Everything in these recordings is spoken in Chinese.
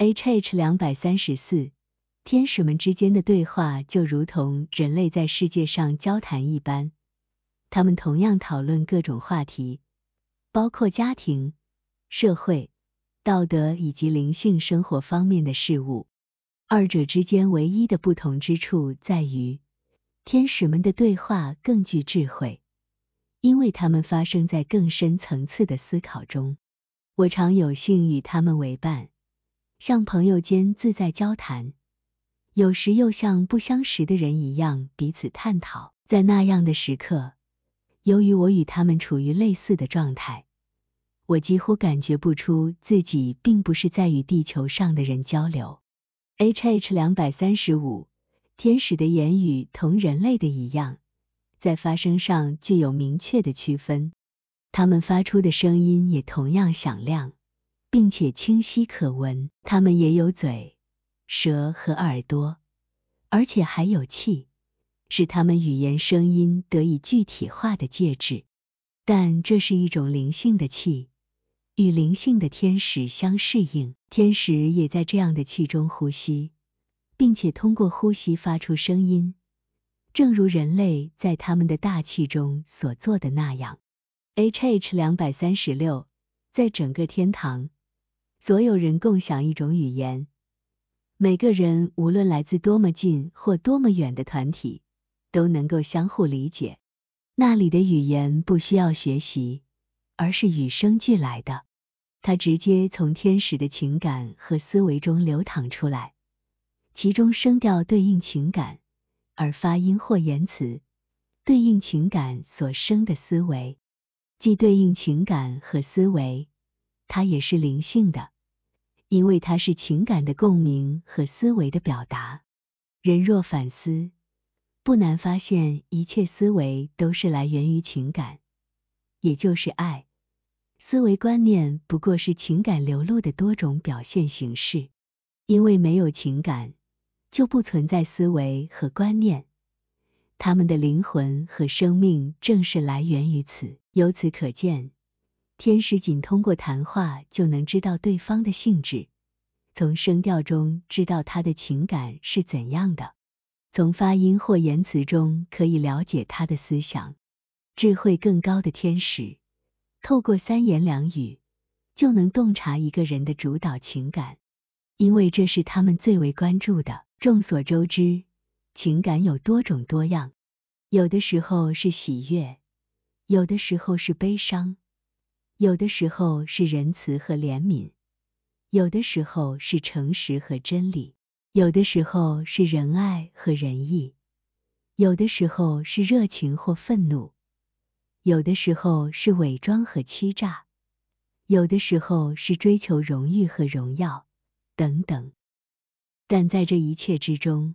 H H 两百三十四，天使们之间的对话就如同人类在世界上交谈一般，他们同样讨论各种话题，包括家庭、社会、道德以及灵性生活方面的事物。二者之间唯一的不同之处在于，天使们的对话更具智慧，因为他们发生在更深层次的思考中。我常有幸与他们为伴。像朋友间自在交谈，有时又像不相识的人一样彼此探讨。在那样的时刻，由于我与他们处于类似的状态，我几乎感觉不出自己并不是在与地球上的人交流。H H 两百三十五，天使的言语同人类的一样，在发声上具有明确的区分，他们发出的声音也同样响亮。并且清晰可闻，它们也有嘴、舌和耳朵，而且还有气，是它们语言声音得以具体化的介质。但这是一种灵性的气，与灵性的天使相适应。天使也在这样的气中呼吸，并且通过呼吸发出声音，正如人类在他们的大气中所做的那样。H H 两百三十六，在整个天堂。所有人共享一种语言，每个人无论来自多么近或多么远的团体，都能够相互理解。那里的语言不需要学习，而是与生俱来的，它直接从天使的情感和思维中流淌出来，其中声调对应情感，而发音或言辞对应情感所生的思维，既对应情感和思维，它也是灵性的。因为它是情感的共鸣和思维的表达。人若反思，不难发现，一切思维都是来源于情感，也就是爱。思维观念不过是情感流露的多种表现形式。因为没有情感，就不存在思维和观念，他们的灵魂和生命正是来源于此。由此可见。天使仅通过谈话就能知道对方的性质，从声调中知道他的情感是怎样的，从发音或言辞中可以了解他的思想。智慧更高的天使，透过三言两语就能洞察一个人的主导情感，因为这是他们最为关注的。众所周知，情感有多种多样，有的时候是喜悦，有的时候是悲伤。有的时候是仁慈和怜悯，有的时候是诚实和真理，有的时候是仁爱和仁义，有的时候是热情或愤怒，有的时候是伪装和欺诈，有的时候是追求荣誉和荣耀，等等。但在这一切之中，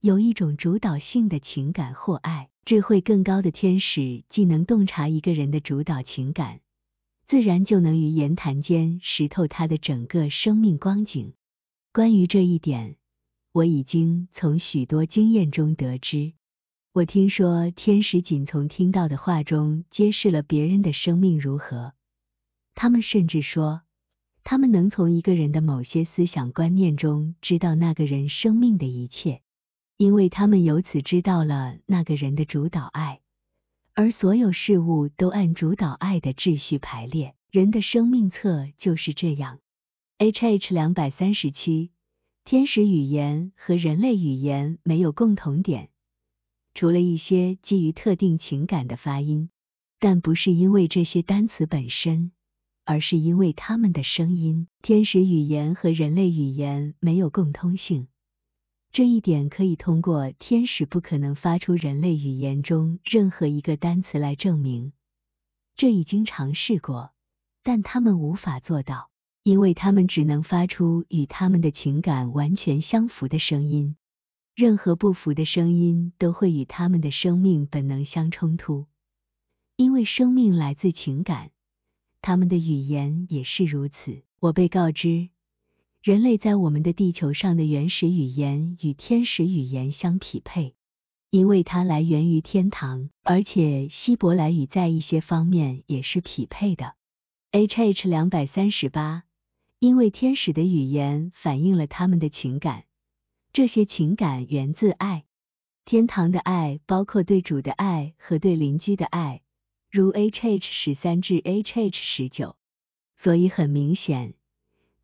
有一种主导性的情感或爱。智慧更高的天使既能洞察一个人的主导情感。自然就能于言谈间识透他的整个生命光景。关于这一点，我已经从许多经验中得知。我听说天使仅从听到的话中揭示了别人的生命如何。他们甚至说，他们能从一个人的某些思想观念中知道那个人生命的一切，因为他们由此知道了那个人的主导爱。而所有事物都按主导爱的秩序排列，人的生命册就是这样。H H 两百三十七，天使语言和人类语言没有共同点，除了一些基于特定情感的发音，但不是因为这些单词本身，而是因为它们的声音。天使语言和人类语言没有共通性。这一点可以通过天使不可能发出人类语言中任何一个单词来证明。这已经尝试过，但他们无法做到，因为他们只能发出与他们的情感完全相符的声音。任何不符的声音都会与他们的生命本能相冲突，因为生命来自情感，他们的语言也是如此。我被告知。人类在我们的地球上的原始语言与天使语言相匹配，因为它来源于天堂，而且希伯来语在一些方面也是匹配的。H H 两百三十八，因为天使的语言反映了他们的情感，这些情感源自爱。天堂的爱包括对主的爱和对邻居的爱，如 H H 十三至 H H 十九。所以很明显，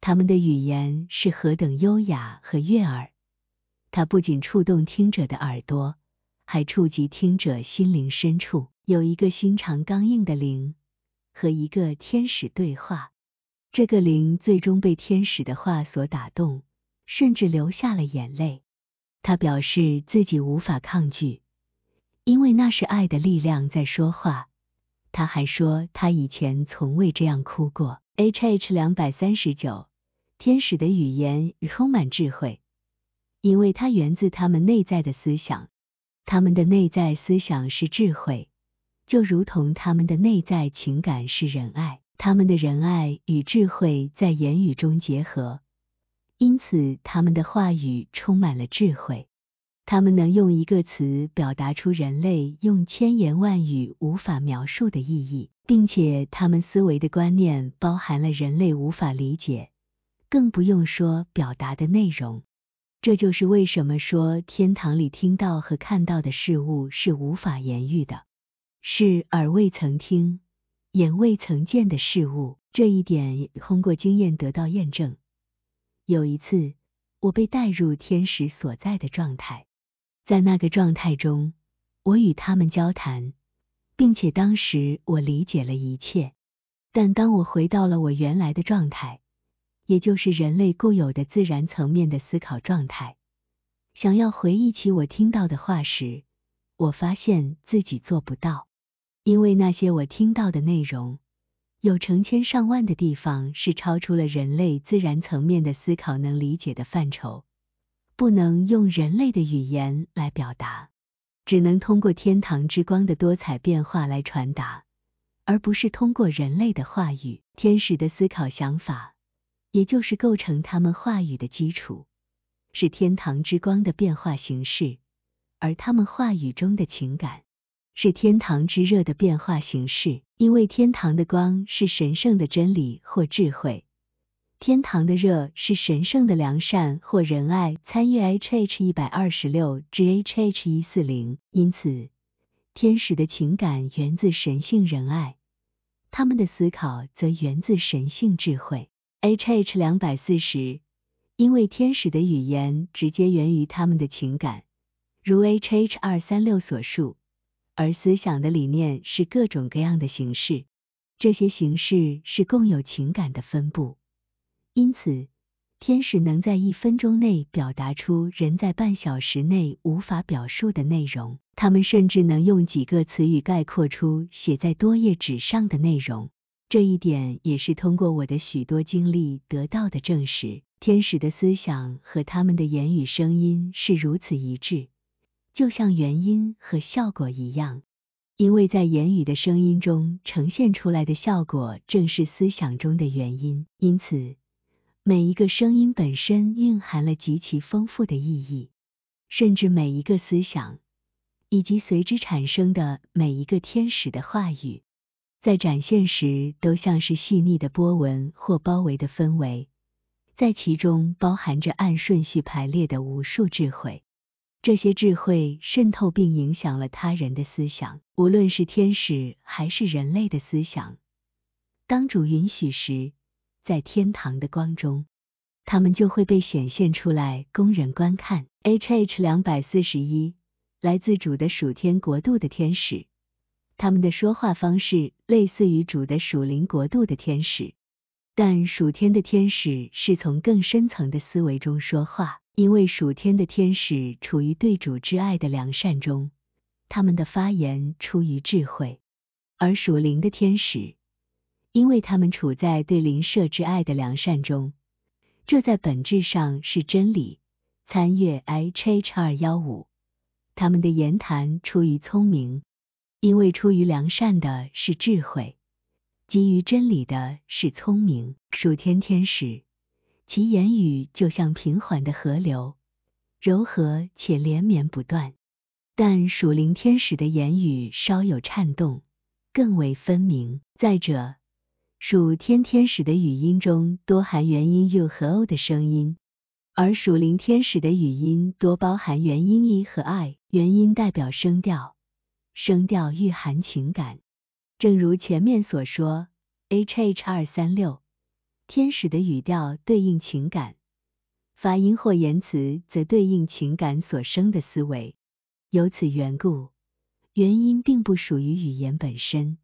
他们的语言是何等优雅和悦耳。它不仅触动听者的耳朵，还触及听者心灵深处。有一个心肠刚硬的灵和一个天使对话，这个灵最终被天使的话所打动，甚至流下了眼泪。他表示自己无法抗拒，因为那是爱的力量在说话。他还说他以前从未这样哭过。H H 两百三十九，天使的语言充满智慧，因为它源自他们内在的思想。他们的内在思想是智慧，就如同他们的内在情感是仁爱。他们的仁爱与智慧在言语中结合。因此，他们的话语充满了智慧。他们能用一个词表达出人类用千言万语无法描述的意义，并且他们思维的观念包含了人类无法理解，更不用说表达的内容。这就是为什么说天堂里听到和看到的事物是无法言喻的，是耳未曾听、眼未曾见的事物。这一点通过经验得到验证。有一次，我被带入天使所在的状态，在那个状态中，我与他们交谈，并且当时我理解了一切。但当我回到了我原来的状态，也就是人类固有的自然层面的思考状态，想要回忆起我听到的话时，我发现自己做不到，因为那些我听到的内容。有成千上万的地方是超出了人类自然层面的思考能理解的范畴，不能用人类的语言来表达，只能通过天堂之光的多彩变化来传达，而不是通过人类的话语。天使的思考想法，也就是构成他们话语的基础，是天堂之光的变化形式，而他们话语中的情感。是天堂之热的变化形式，因为天堂的光是神圣的真理或智慧，天堂的热是神圣的良善或仁爱。参阅 H H 一百二十六至 H H 一四零。因此，天使的情感源自神性仁爱，他们的思考则源自神性智慧。H H 两百四十，因为天使的语言直接源于他们的情感，如 H H 二三六所述。而思想的理念是各种各样的形式，这些形式是共有情感的分布。因此，天使能在一分钟内表达出人在半小时内无法表述的内容。他们甚至能用几个词语概括出写在多页纸上的内容。这一点也是通过我的许多经历得到的证实。天使的思想和他们的言语声音是如此一致。就像原因和效果一样，因为在言语的声音中呈现出来的效果正是思想中的原因，因此每一个声音本身蕴含了极其丰富的意义，甚至每一个思想以及随之产生的每一个天使的话语，在展现时都像是细腻的波纹或包围的氛围，在其中包含着按顺序排列的无数智慧。这些智慧渗透并影响了他人的思想，无论是天使还是人类的思想。当主允许时，在天堂的光中，他们就会被显现出来，供人观看。H H 两百四十一，来自主的属天国度的天使，他们的说话方式类似于主的属灵国度的天使，但属天的天使是从更深层的思维中说话。因为属天的天使处于对主之爱的良善中，他们的发言出于智慧；而属灵的天使，因为他们处在对灵舍之爱的良善中，这在本质上是真理。参阅 H H 二幺五，他们的言谈出于聪明，因为出于良善的是智慧，基于真理的是聪明。属天天使。其言语就像平缓的河流，柔和且连绵不断。但属灵天使的言语稍有颤动，更为分明。再者，属天天使的语音中多含元音 u 和 o 的声音，而属灵天使的语音多包含元音 e 和 i。元音代表声调，声调蕴含情感。正如前面所说，H H 二三六，天使的语调对应情感，发音或言辞则对应情感所生的思维。由此缘故，元音并不属于语言本身。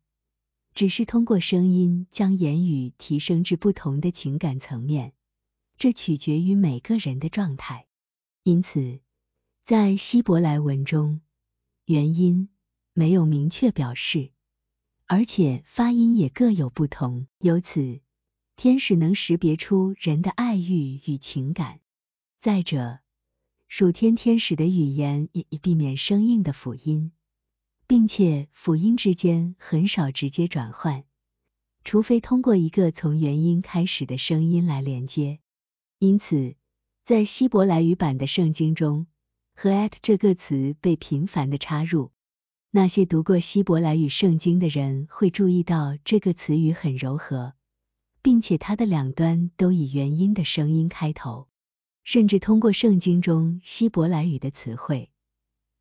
只是通过声音将言语提升至不同的情感层面，这取决于每个人的状态。因此，在希伯来文中，元音没有明确表示，而且发音也各有不同。由此，天使能识别出人的爱欲与情感。再者，属天天使的语言也以避免生硬的辅音。并且辅音之间很少直接转换，除非通过一个从元音开始的声音来连接。因此，在希伯来语版的圣经中，和 at 这个词被频繁的插入。那些读过希伯来语圣经的人会注意到这个词语很柔和，并且它的两端都以元音的声音开头。甚至通过圣经中希伯来语的词汇。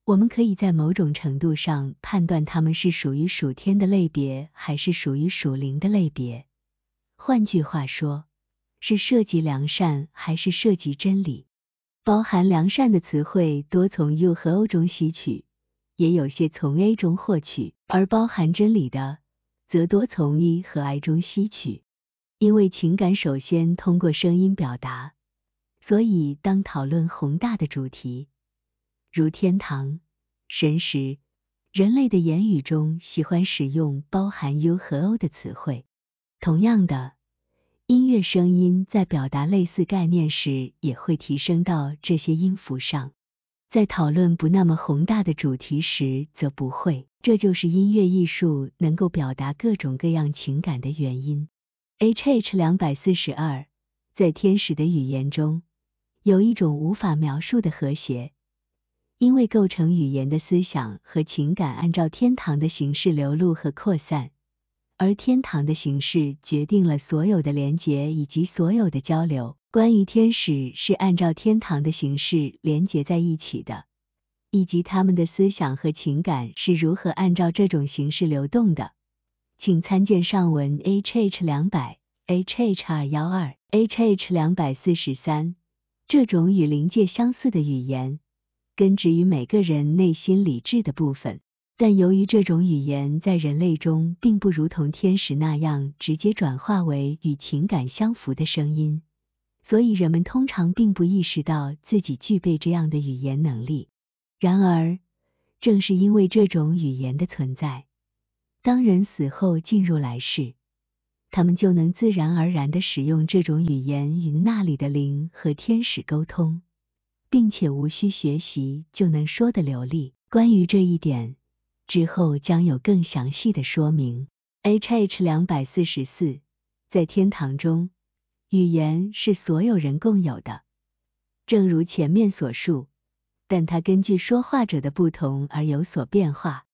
我们可以在某种程度上判断它们是属于属天的类别，还是属于属灵的类别。换句话说，是涉及良善，还是涉及真理。包含良善的词汇多从 U 和 O 中吸取，也有些从 A 中获取；而包含真理的，则多从 E 和 I 中吸取。因为情感首先通过声音表达，所以当讨论宏大的主题。如天堂、神识，人类的言语中喜欢使用包含 U 和 O 的词汇。同样的，音乐声音在表达类似概念时，也会提升到这些音符上。在讨论不那么宏大的主题时，则不会。这就是音乐艺术能够表达各种各样情感的原因。H H 两百四十二，在天使的语言中，有一种无法描述的和谐。因为构成语言的思想和情感按照天堂的形式流露和扩散，而天堂的形式决定了所有的连结以及所有的交流。关于天使是按照天堂的形式连结在一起的，以及他们的思想和情感是如何按照这种形式流动的，请参见上文 H H 两百 H H 二幺二 H H 两百四十三。这种与灵界相似的语言。根植于每个人内心理智的部分，但由于这种语言在人类中并不如同天使那样直接转化为与情感相符的声音，所以人们通常并不意识到自己具备这样的语言能力。然而，正是因为这种语言的存在，当人死后进入来世，他们就能自然而然的使用这种语言与那里的灵和天使沟通。并且无需学习就能说的流利。关于这一点，之后将有更详细的说明。H H 两百四十四，在天堂中，语言是所有人共有的，正如前面所述，但它根据说话者的不同而有所变化。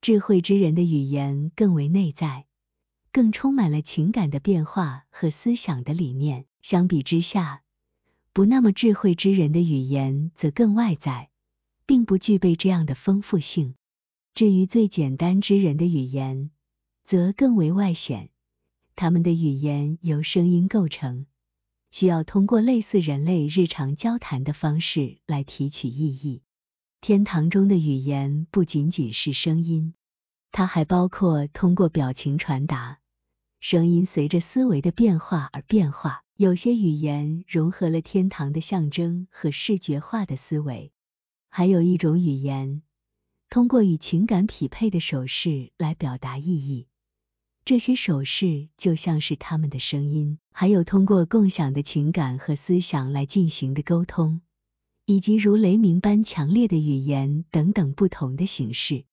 智慧之人的语言更为内在，更充满了情感的变化和思想的理念。相比之下，不那么智慧之人的语言则更外在，并不具备这样的丰富性。至于最简单之人的语言，则更为外显。他们的语言由声音构成，需要通过类似人类日常交谈的方式来提取意义。天堂中的语言不仅仅是声音，它还包括通过表情传达。声音随着思维的变化而变化。有些语言融合了天堂的象征和视觉化的思维，还有一种语言通过与情感匹配的手势来表达意义。这些手势就像是他们的声音。还有通过共享的情感和思想来进行的沟通，以及如雷鸣般强烈的语言等等不同的形式。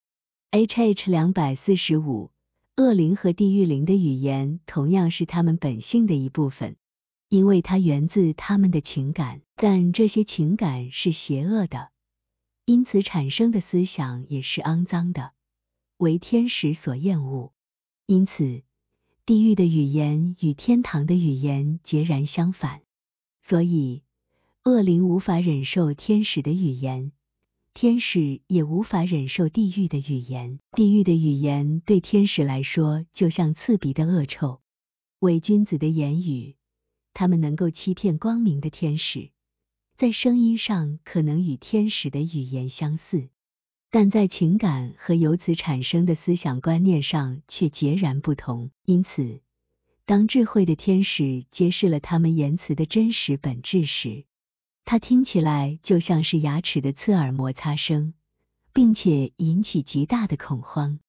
H H 两百四十五，恶灵和地狱灵的语言同样是他们本性的一部分。因为它源自他们的情感，但这些情感是邪恶的，因此产生的思想也是肮脏的，为天使所厌恶。因此，地狱的语言与天堂的语言截然相反，所以恶灵无法忍受天使的语言，天使也无法忍受地狱的语言。地狱的语言对天使来说就像刺鼻的恶臭，伪君子的言语，他们能够欺骗光明的天使，在声音上可能与天使的语言相似。但在情感和由此产生的思想观念上却截然不同。因此，当智慧的天使揭示了他们言辞的真实本质时，它听起来就像是牙齿的刺耳摩擦声，并且引起极大的恐慌。